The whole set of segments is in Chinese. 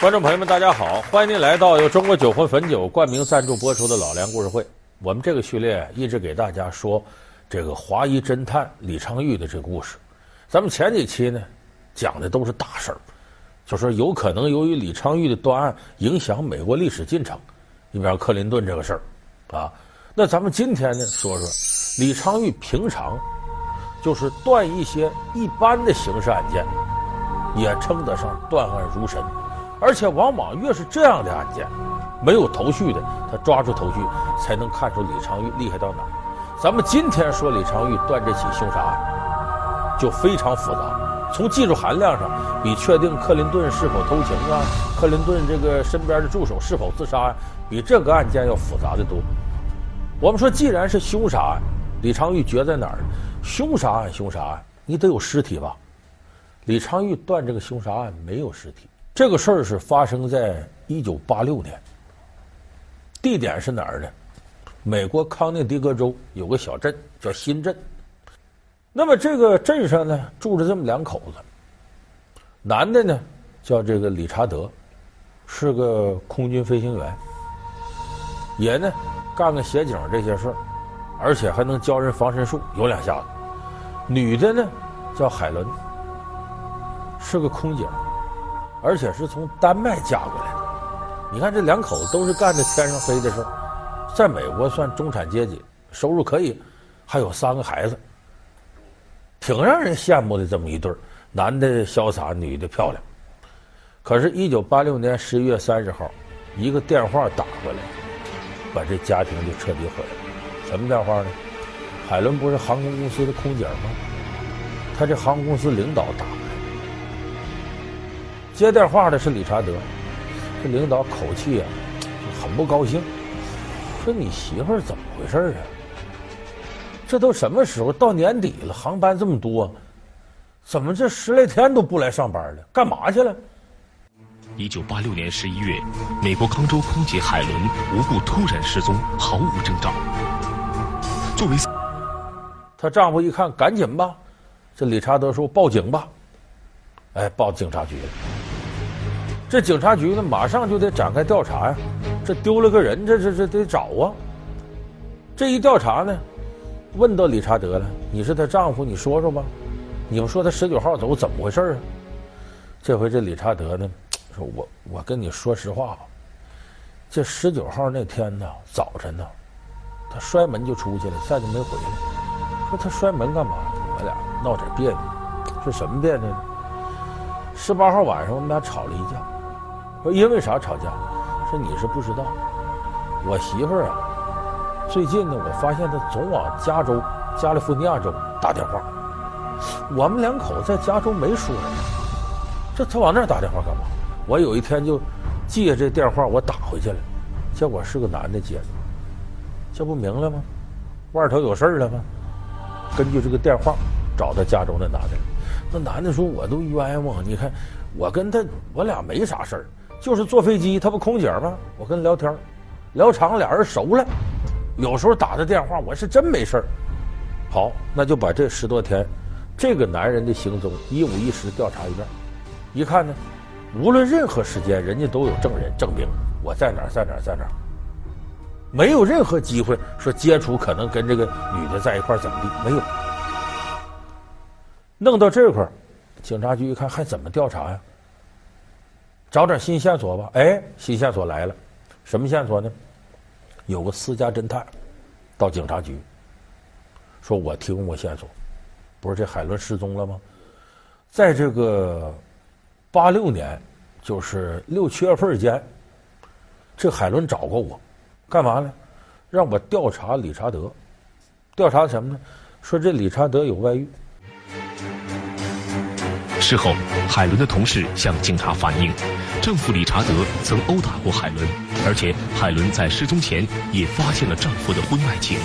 观众朋友们，大家好！欢迎您来到由中国酒魂汾酒冠名赞助播出的《老梁故事会》。我们这个序列一直给大家说这个华裔侦探李昌钰的这个故事。咱们前几期呢讲的都是大事儿，就说有可能由于李昌钰的断案影响美国历史进程，你比方克林顿这个事儿啊。那咱们今天呢说说李昌钰平常就是断一些一般的刑事案件，也称得上断案如神。而且往往越是这样的案件，没有头绪的，他抓住头绪，才能看出李昌钰厉害到哪。咱们今天说李昌钰断这起凶杀案，就非常复杂，从技术含量上，比确定克林顿是否偷情啊，克林顿这个身边的助手是否自杀啊，比这个案件要复杂的多。我们说，既然是凶杀案，李昌钰绝在哪儿？凶杀案，凶杀案，你得有尸体吧？李昌钰断这个凶杀案没有尸体。这个事儿是发生在一九八六年，地点是哪儿呢？美国康涅狄格州有个小镇叫新镇。那么这个镇上呢，住着这么两口子，男的呢叫这个理查德，是个空军飞行员，也呢干个协警这些事儿，而且还能教人防身术，有两下子。女的呢叫海伦，是个空姐。而且是从丹麦嫁过来的，你看这两口子都是干着天上飞的事儿，在美国算中产阶级，收入可以，还有三个孩子，挺让人羡慕的这么一对儿，男的潇洒，女的漂亮。可是，一九八六年十一月三十号，一个电话打过来，把这家庭就彻底毁了。什么电话呢？海伦不是航空公司的空姐吗？他这航空公司领导打。接电话的是理查德，这领导口气啊，很不高兴，说：“你媳妇儿怎么回事啊？这都什么时候？到年底了，航班这么多，怎么这十来天都不来上班了？干嘛去了？”一九八六年十一月，美国康州空姐海伦无故突然失踪，毫无征兆。作为她丈夫一看，赶紧吧，这理查德说：“报警吧。”哎，报警察局了。这警察局呢，马上就得展开调查呀！这丢了个人，这这这得找啊！这一调查呢，问到理查德了：“你是她丈夫，你说说吧。你们说他十九号走，怎么回事啊？”这回这理查德呢，说我我跟你说实话吧，这十九号那天呢，早晨呢，他摔门就出去了，再就没回来。说他摔门干嘛？我俩闹点别扭，是什么别扭呢？十八号晚上我们俩吵了一架。说因为啥吵架？说你是不知道，我媳妇儿啊，最近呢，我发现她总往加州、加利福尼亚州打电话。我们两口子在加州没说呀，这她往那儿打电话干嘛？我有一天就借这电话，我打回去了，结果是个男的接的，这不明了吗？外头有事儿了吗？根据这个电话找到加州那男的，那男的说我都冤枉，你看我跟他我俩没啥事儿。就是坐飞机，他不空姐吗？我跟他聊天，聊长了，俩人熟了。有时候打的电话，我是真没事儿。好，那就把这十多天，这个男人的行踪一五一十调查一遍。一看呢，无论任何时间，人家都有证人证明我在哪儿，在哪儿，在哪儿，没有任何机会说接触可能跟这个女的在一块儿怎么地，没有。弄到这块儿，警察局一看还怎么调查呀？找点新线索吧，哎，新线索来了，什么线索呢？有个私家侦探到警察局，说我提供过线索，不是这海伦失踪了吗？在这个八六年，就是六七月份间，这海伦找过我，干嘛呢？让我调查理查德，调查什么呢？说这理查德有外遇。事后，海伦的同事向警察反映，丈夫理查德曾殴打过海伦，而且海伦在失踪前也发现了丈夫的婚外情。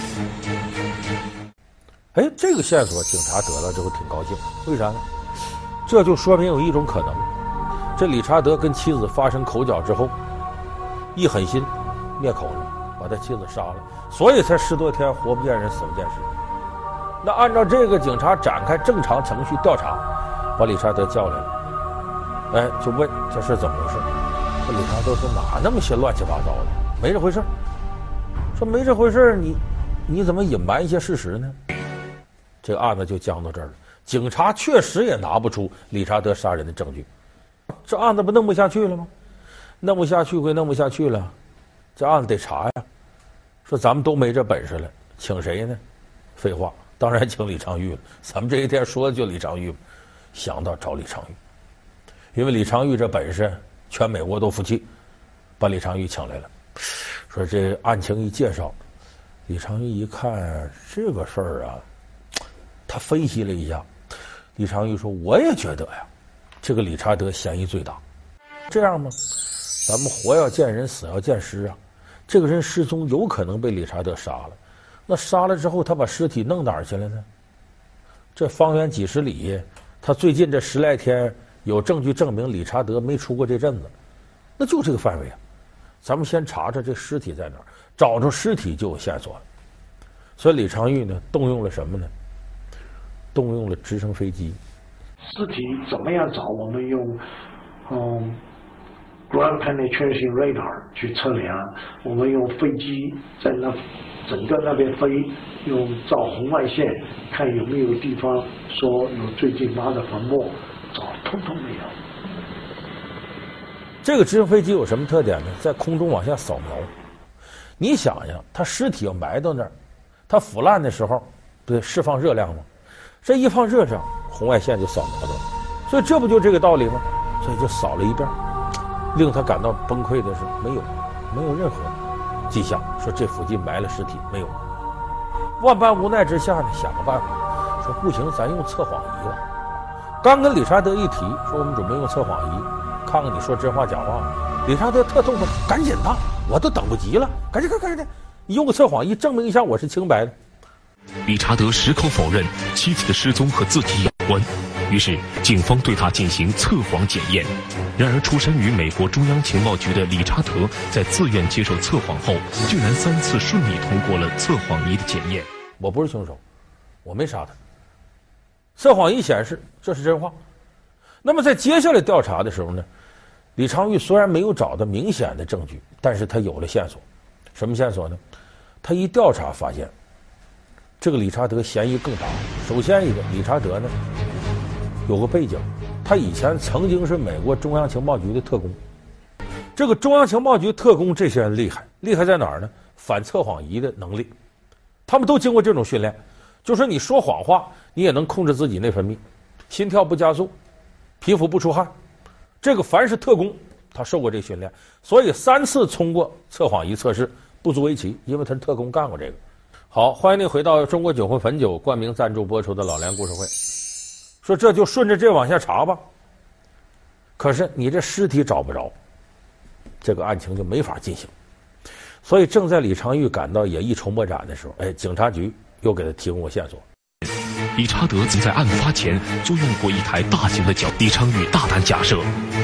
哎，这个线索警察得到之后挺高兴，为啥呢？这就说明有一种可能，这理查德跟妻子发生口角之后，一狠心灭口了，把他妻子杀了，所以才十多天活不见人，死不见尸。那按照这个，警察展开正常程序调查。把理查德叫来了，哎，就问这事怎么回事？这理查德说哪那么些乱七八糟的，没这回事说没这回事你你怎么隐瞒一些事实呢？这个案子就僵到这儿了。警察确实也拿不出理查德杀人的证据，这案子不弄不下去了吗？弄不下去归弄不下去了，这案子得查呀。说咱们都没这本事了，请谁呢？废话，当然请李昌钰了。咱们这一天说的就李昌钰，想到找李昌钰，因为李昌钰这本事，全美国都服气，把李昌钰请来了。说这案情一介绍，李昌钰一看这个事儿啊，他分析了一下。李昌钰说：“我也觉得呀，这个理查德嫌疑最大。这样吗？咱们活要见人，死要见尸啊。这个人失踪，有可能被理查德杀了。那杀了之后，他把尸体弄哪儿去了呢？这方圆几十里，他最近这十来天有证据证明理查德没出过这阵子，那就这个范围啊。咱们先查查这尸体在哪儿，找着尸体就有线索了。所以李昌钰呢，动用了什么呢？”动用了直升飞机，尸体怎么样找？我们用嗯 ground penetration radar 去测量，我们用飞机在那整个那边飞，用照红外线看有没有地方说有最近挖的坟墓，通通没有。这个直升飞机有什么特点呢？在空中往下扫描。你想想，他尸体要埋到那儿，它腐烂的时候，不对，释放热量吗？这一放热上，红外线就扫描到了，所以这不就这个道理吗？所以就扫了一遍，令他感到崩溃的是，没有，没有任何迹象，说这附近埋了尸体没有。万般无奈之下呢，想个办法，说不行，咱用测谎仪吧。刚跟理查德一提，说我们准备用测谎仪，看看你说真话假话。理查德特痛快，赶紧的，我都等不及了，赶紧，赶紧，赶紧，你用个测谎仪证明一下我是清白的。理查德矢口否认妻子的失踪和自己有关，于是警方对他进行测谎检验。然而，出身于美国中央情报局的理查德在自愿接受测谎后，竟然三次顺利通过了测谎仪的检验。我不是凶手，我没杀他。测谎仪显示这是真话。那么，在接下来调查的时候呢，李昌钰虽然没有找到明显的证据，但是他有了线索。什么线索呢？他一调查发现。这个理查德嫌疑更大。首先一个，理查德呢有个背景，他以前曾经是美国中央情报局的特工。这个中央情报局特工这些人厉害，厉害在哪儿呢？反测谎仪的能力，他们都经过这种训练。就说你说谎话，你也能控制自己内分泌，心跳不加速，皮肤不出汗。这个凡是特工，他受过这训练，所以三次通过测谎仪测试不足为奇，因为他是特工干过这个。好，欢迎您回到中国酒魂汾酒冠名赞助播出的老梁故事会。说这就顺着这往下查吧。可是你这尸体找不着，这个案情就没法进行。所以正在李昌钰感到也一筹莫展的时候，哎，警察局又给他提供过线索。理查德曾在案发前租用过一台大型的脚。李昌钰大胆假设，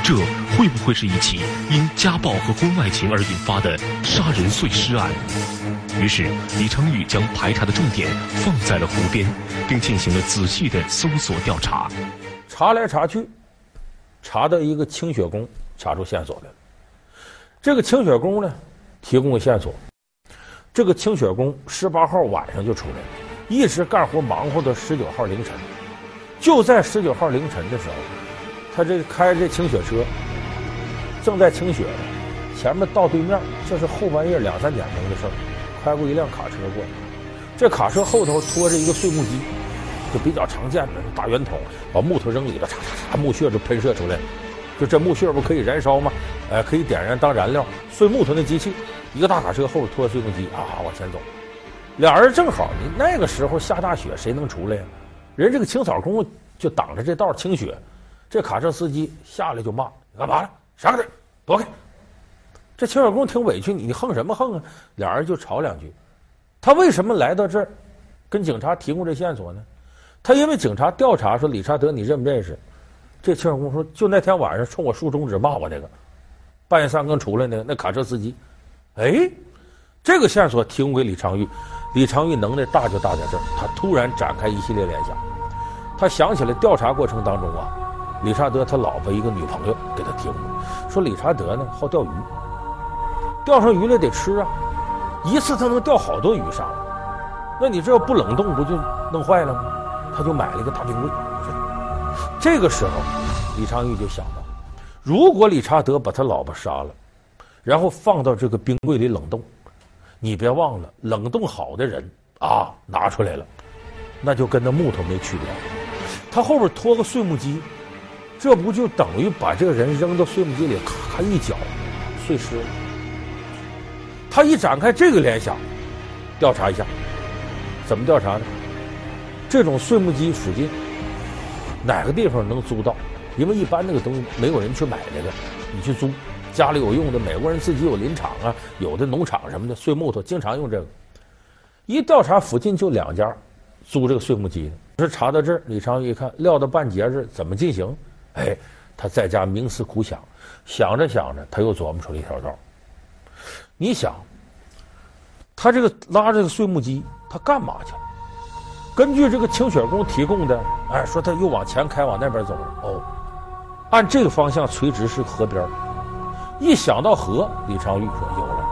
这会不会是一起因家暴和婚外情而引发的杀人碎尸案？于是，李昌钰将排查的重点放在了湖边，并进行了仔细的搜索调查。查来查去，查到一个清雪工，查出线索来了。这个清雪工呢，提供了线索。这个清雪工十八号晚上就出来了，一直干活忙活到十九号凌晨。就在十九号凌晨的时候，他这开着清雪车，正在清雪呢，前面到对面，这是后半夜两三点钟的事儿。开过一辆卡车过来，这卡车后头拖着一个碎木机，就比较常见的大圆筒，把木头扔里头，嚓嚓嚓，木屑就喷射出来。就这木屑不可以燃烧吗？哎，可以点燃当燃料。碎木头那机器，一个大卡车后边拖着碎木机啊往前走。俩人正好，你那个时候下大雪，谁能出来呀？人这个清扫工就挡着这道清雪，这卡车司机下来就骂：“你干嘛呢？闪开，躲开！”这清扫工挺委屈，你你横什么横啊？俩人就吵两句。他为什么来到这儿，跟警察提供这线索呢？他因为警察调查说理查德你认不认识？这清扫工说就那天晚上冲我竖中指骂我那个，半夜三更出来那个那卡车司机。哎，这个线索提供给李昌钰，李昌钰能耐大就大在这儿。他突然展开一系列联想，他想起来调查过程当中啊，理查德他老婆一个女朋友给他提供，说理查德呢好钓鱼，钓上鱼了得吃啊，一次他能钓好多鱼上来，那你这要不冷冻不就弄坏了吗？他就买了一个大冰柜。这个时候，李昌钰就想到，如果理查德把他老婆杀了，然后放到这个冰柜里冷冻，你别忘了，冷冻好的人啊拿出来了，那就跟那木头没区别。他后边拖个碎木机，这不就等于把这个人扔到碎木机里，咔咔一搅，碎尸了。他一展开这个联想，调查一下，怎么调查呢？这种碎木机附近哪个地方能租到？因为一般那个东西没有人去买那个，你去租。家里有用的，美国人自己有林场啊，有的农场什么的，碎木头经常用这个。一调查附近就两家租这个碎木机的，是查到这儿，李昌钰一看，料到半截子，怎么进行？哎，他在家冥思苦想，想着想着，他又琢磨出了一条道。你想，他这个拉这个碎木机，他干嘛去了？根据这个清雪宫提供的，哎，说他又往前开，往那边走了。哦，按这个方向垂直是河边。一想到河，李昌钰说有了。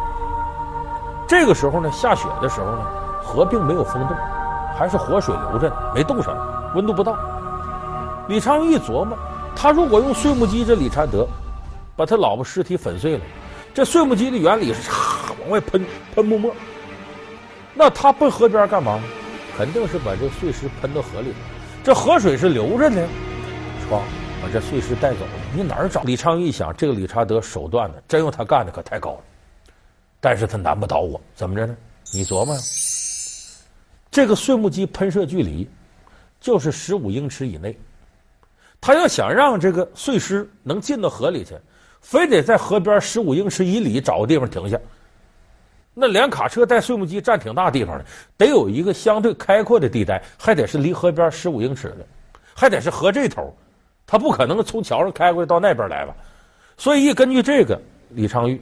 这个时候呢，下雪的时候呢，河并没有封冻，还是活水流着，没冻上，温度不到。李昌钰一琢磨，他如果用碎木机，这理查德把他老婆尸体粉碎了，这碎木机的原理是嚓往外喷喷沫沫，那他奔河边干嘛呢？肯定是把这碎尸喷到河里，这河水是流着的，唰。把这碎尸带走了，你哪儿找？李昌钰一想，这个理查德手段呢，真用他干的可太高了，但是他难不倒我，怎么着呢？你琢磨呀，这个碎木机喷射距离就是十五英尺以内，他要想让这个碎尸能进到河里去，非得在河边十五英尺以里找个地方停下。那连卡车带碎木机占挺大地方的，得有一个相对开阔的地带，还得是离河边十五英尺的，还得是河这头。他不可能从桥上开过去到那边来吧，所以一根据这个，李昌钰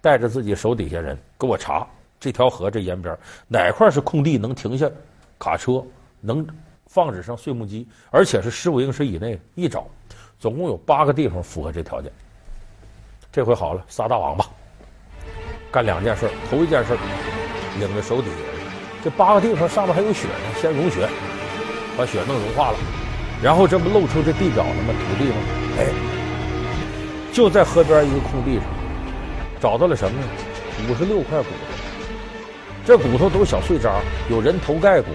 带着自己手底下人给我查这条河这沿边哪块是空地能停下卡车，能放置上碎木机，而且是十五英尺以内。一找，总共有八个地方符合这条件。这回好了，撒大网吧，干两件事。头一件事，领着手底下人，这八个地方上面还有雪呢，先融雪，把雪弄融化了。然后这不露出这地表了吗？土地吗？哎，就在河边一个空地上，找到了什么呢？五十六块骨头，这骨头都是小碎渣，有人头盖骨，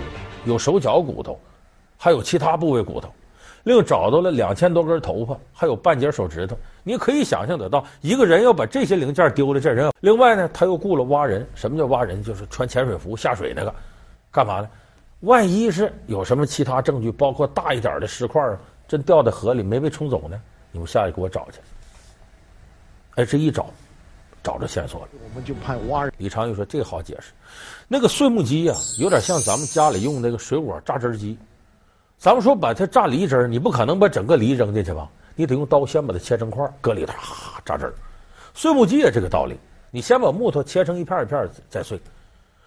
有手脚骨头，还有其他部位骨头。另找到了两千多根头发，还有半截手指头。你可以想象得到，一个人要把这些零件丢了，这人。另外呢，他又雇了挖人。什么叫挖人？就是穿潜水服下水那个，干嘛呢？万一是有什么其他证据，包括大一点的石块，真掉在河里没被冲走呢？你们下去给我找去。哎，这一找，找着线索了。我们就派挖人。李昌钰说：“这个好解释，那个碎木机呀、有点像咱们家里用那个水果榨汁机。咱们说把它榨梨汁，你不可能把整个梨扔进去吧？你得用刀先把它切成块，搁里头哈榨汁。碎木机也这个道理，你先把木头切成一片一片再碎。”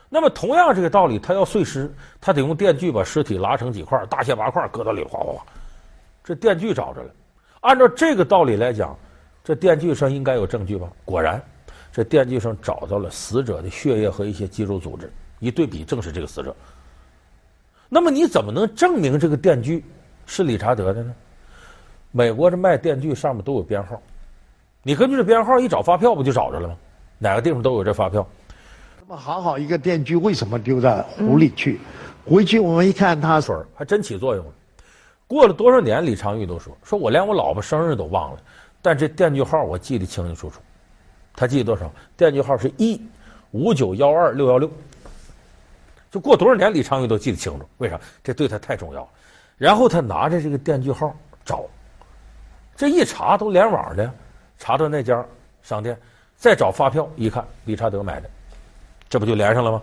那么同样这个道理，他要碎尸，他得用电锯把尸体拉成几块，大卸八块，搁到里，哗哗哗。这电锯找着了。按照这个道理来讲，这电锯上应该有证据吧？果然，这电锯上找到了死者的血液和一些肌肉组织，一对比，正是这个死者。那么你怎么能证明这个电锯是理查德的呢？美国这卖电锯上面都有编号，你根据这编号一找发票，不就找着了吗？哪个地方都有这发票。那么好好一个电锯，为什么丢在湖里去？嗯、回去我们一看，他水还真起作用了。过了多少年，李昌钰都说：“说我连我老婆生日都忘了，但这电锯号我记得清清楚楚。他记得多少？电锯号是一五九幺二六幺六。就过多少年，李昌钰都记得清楚。为啥？这对他太重要了。然后他拿着这个电锯号找，这一查都联网的，查到那家商店，再找发票一看，理查德买的。这不就连上了吗？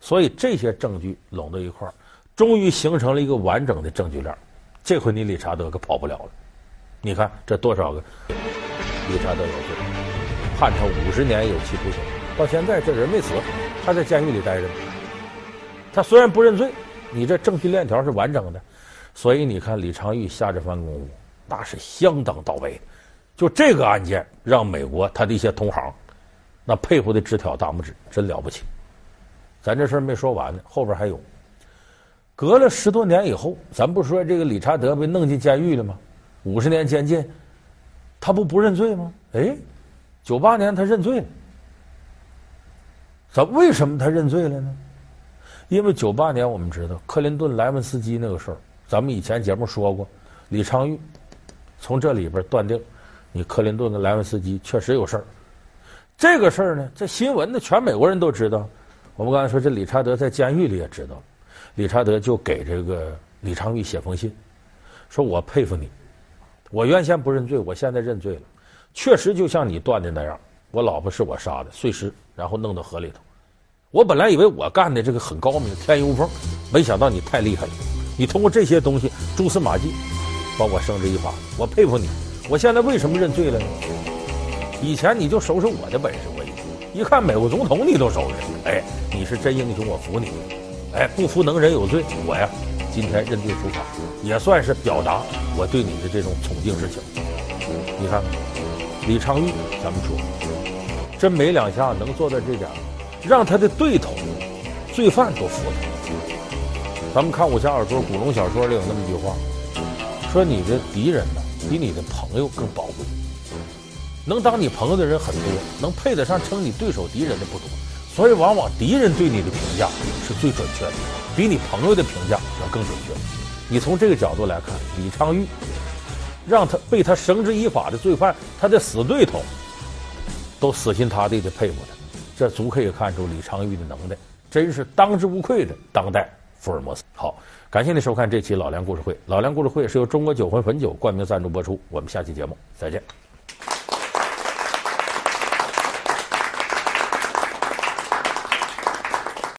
所以这些证据拢到一块儿，终于形成了一个完整的证据链。这回你理查德可跑不了了。你看这多少个理查德有罪，判他五十年有期徒刑，到现在这人没死，还在监狱里待着呢。他虽然不认罪，你这证据链条是完整的。所以你看李昌钰下这番功夫，那是相当到位的。就这个案件，让美国他的一些同行，那佩服的直挑大拇指，真了不起。咱这事儿没说完呢，后边还有。隔了十多年以后，咱不说这个理查德被弄进监狱了吗？五十年监禁，他不不认罪吗？哎，九八年他认罪了。咱为什么他认罪了呢？因为九八年我们知道克林顿莱文斯基那个事儿，咱们以前节目说过，李昌钰从这里边断定，你克林顿跟莱文斯基确实有事儿。这个事儿呢，这新闻呢，全美国人都知道。我们刚才说这理查德在监狱里也知道，理查德就给这个李昌钰写封信，说我佩服你，我原先不认罪，我现在认罪了，确实就像你断的那样。我老婆是我杀的，碎尸，然后弄到河里头。我本来以为我干的这个很高明，天衣无缝，没想到你太厉害了。你通过这些东西蛛丝马迹，把我绳之以法。我佩服你。我现在为什么认罪了呢？以前你就收拾我的本事，我一看美国总统你都收拾。哎，你是真英雄，我服你。哎，不服能人有罪，我呀，今天认罪伏法，也算是表达我对你的这种崇敬之情。你看，李昌钰，咱们说。真没两下能做到这点，让他的对头、罪犯都服他。咱们看武侠小说、古龙小说里有那么一句话，说你的敌人呢，比你的朋友更宝贵。能当你朋友的人很多，能配得上称你对手敌人的不多，所以往往敌人对你的评价是最准确的，比你朋友的评价要更准确。你从这个角度来看，李昌钰让他被他绳之以法的罪犯，他的死对头。都死心塌地的佩服他，这足可以看出李昌钰的能耐，真是当之无愧的当代福尔摩斯。好，感谢您收看这期老梁故事会。老梁故事会是由中国酒魂汾酒冠名赞助播出。我们下期节目再见。